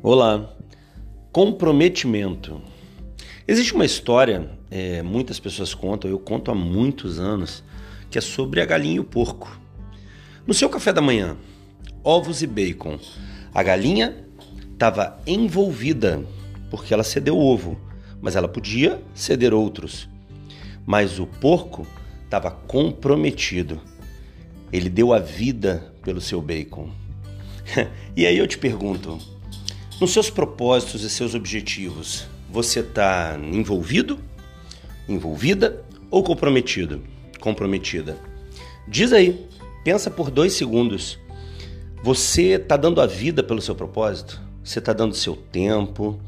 Olá, comprometimento. Existe uma história, é, muitas pessoas contam, eu conto há muitos anos, que é sobre a galinha e o porco. No seu café da manhã, ovos e bacon. A galinha estava envolvida porque ela cedeu ovo, mas ela podia ceder outros. Mas o porco estava comprometido. Ele deu a vida pelo seu bacon. e aí eu te pergunto, nos seus propósitos e seus objetivos, você está envolvido, envolvida ou comprometido? Comprometida. Diz aí, pensa por dois segundos. Você está dando a vida pelo seu propósito? Você está dando seu tempo,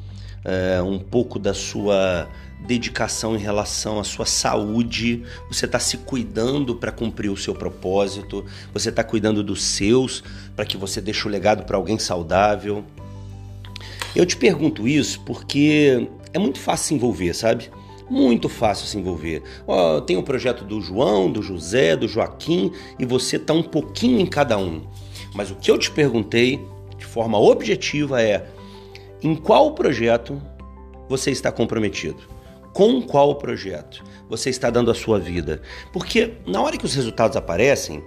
é, um pouco da sua dedicação em relação à sua saúde, você está se cuidando para cumprir o seu propósito, você está cuidando dos seus para que você deixe o legado para alguém saudável. Eu te pergunto isso porque é muito fácil se envolver, sabe? Muito fácil se envolver. Oh, tem o projeto do João, do José, do Joaquim e você tá um pouquinho em cada um. Mas o que eu te perguntei de forma objetiva é: em qual projeto você está comprometido? Com qual projeto você está dando a sua vida? Porque na hora que os resultados aparecem,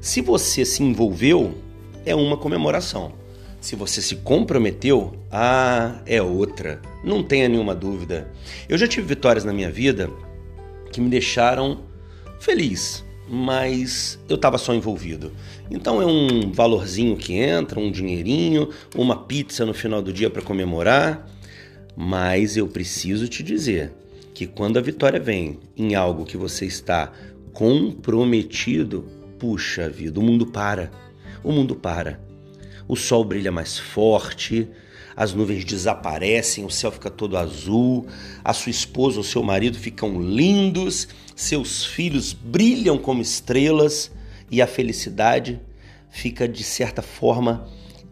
se você se envolveu, é uma comemoração. Se você se comprometeu, ah, é outra. Não tenha nenhuma dúvida. Eu já tive vitórias na minha vida que me deixaram feliz, mas eu estava só envolvido. Então é um valorzinho que entra, um dinheirinho, uma pizza no final do dia para comemorar. Mas eu preciso te dizer que quando a vitória vem em algo que você está comprometido, puxa vida, o mundo para. O mundo para o sol brilha mais forte, as nuvens desaparecem, o céu fica todo azul, a sua esposa ou seu marido ficam lindos, seus filhos brilham como estrelas e a felicidade fica de certa forma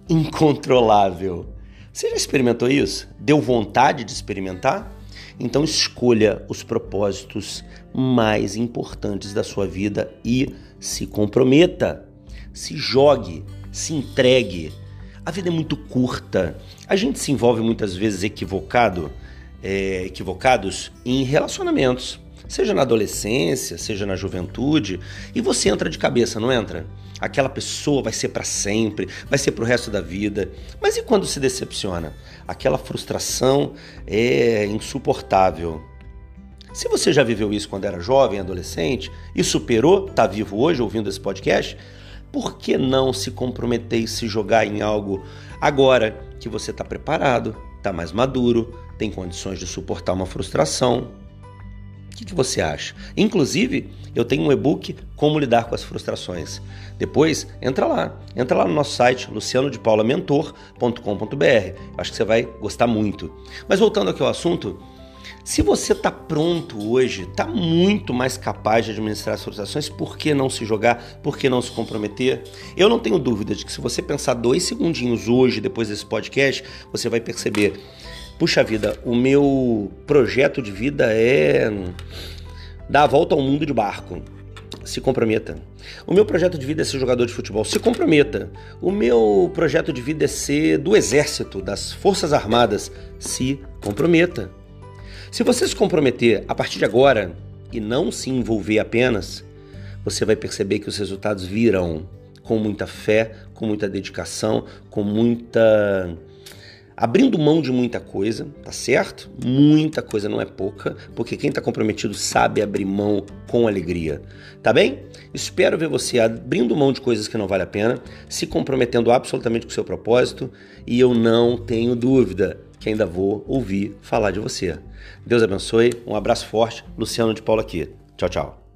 incontrolável. Você já experimentou isso? Deu vontade de experimentar? Então escolha os propósitos mais importantes da sua vida e se comprometa. Se jogue, se entregue. A vida é muito curta. A gente se envolve muitas vezes equivocado, é, equivocados em relacionamentos, seja na adolescência, seja na juventude, e você entra de cabeça, não entra? Aquela pessoa vai ser para sempre, vai ser para o resto da vida. Mas e quando se decepciona? Aquela frustração é insuportável. Se você já viveu isso quando era jovem, adolescente e superou, está vivo hoje ouvindo esse podcast, por que não se comprometer e se jogar em algo agora que você está preparado, está mais maduro, tem condições de suportar uma frustração? O que, que, você acha? Inclusive, eu tenho um e-book Como Lidar com as Frustrações. Depois, entra lá. Entra lá no nosso site, lucianodepaulamentor.com.br. Acho que você vai gostar muito. Mas voltando aqui ao assunto, se você está pronto hoje, está muito mais capaz de administrar as frustrações, por que não se jogar? Por que não se comprometer? Eu não tenho dúvida de que se você pensar dois segundinhos hoje, depois desse podcast, você vai perceber: puxa vida, o meu projeto de vida é dar a volta ao mundo de barco. Se comprometa. O meu projeto de vida é ser jogador de futebol. Se comprometa. O meu projeto de vida é ser do exército, das Forças Armadas. Se comprometa. Se você se comprometer a partir de agora e não se envolver apenas, você vai perceber que os resultados virão com muita fé, com muita dedicação, com muita abrindo mão de muita coisa, tá certo? Muita coisa não é pouca, porque quem está comprometido sabe abrir mão com alegria, tá bem? Espero ver você abrindo mão de coisas que não vale a pena, se comprometendo absolutamente com o seu propósito, e eu não tenho dúvida que ainda vou ouvir falar de você. Deus abençoe, um abraço forte, Luciano de Paula aqui. Tchau, tchau.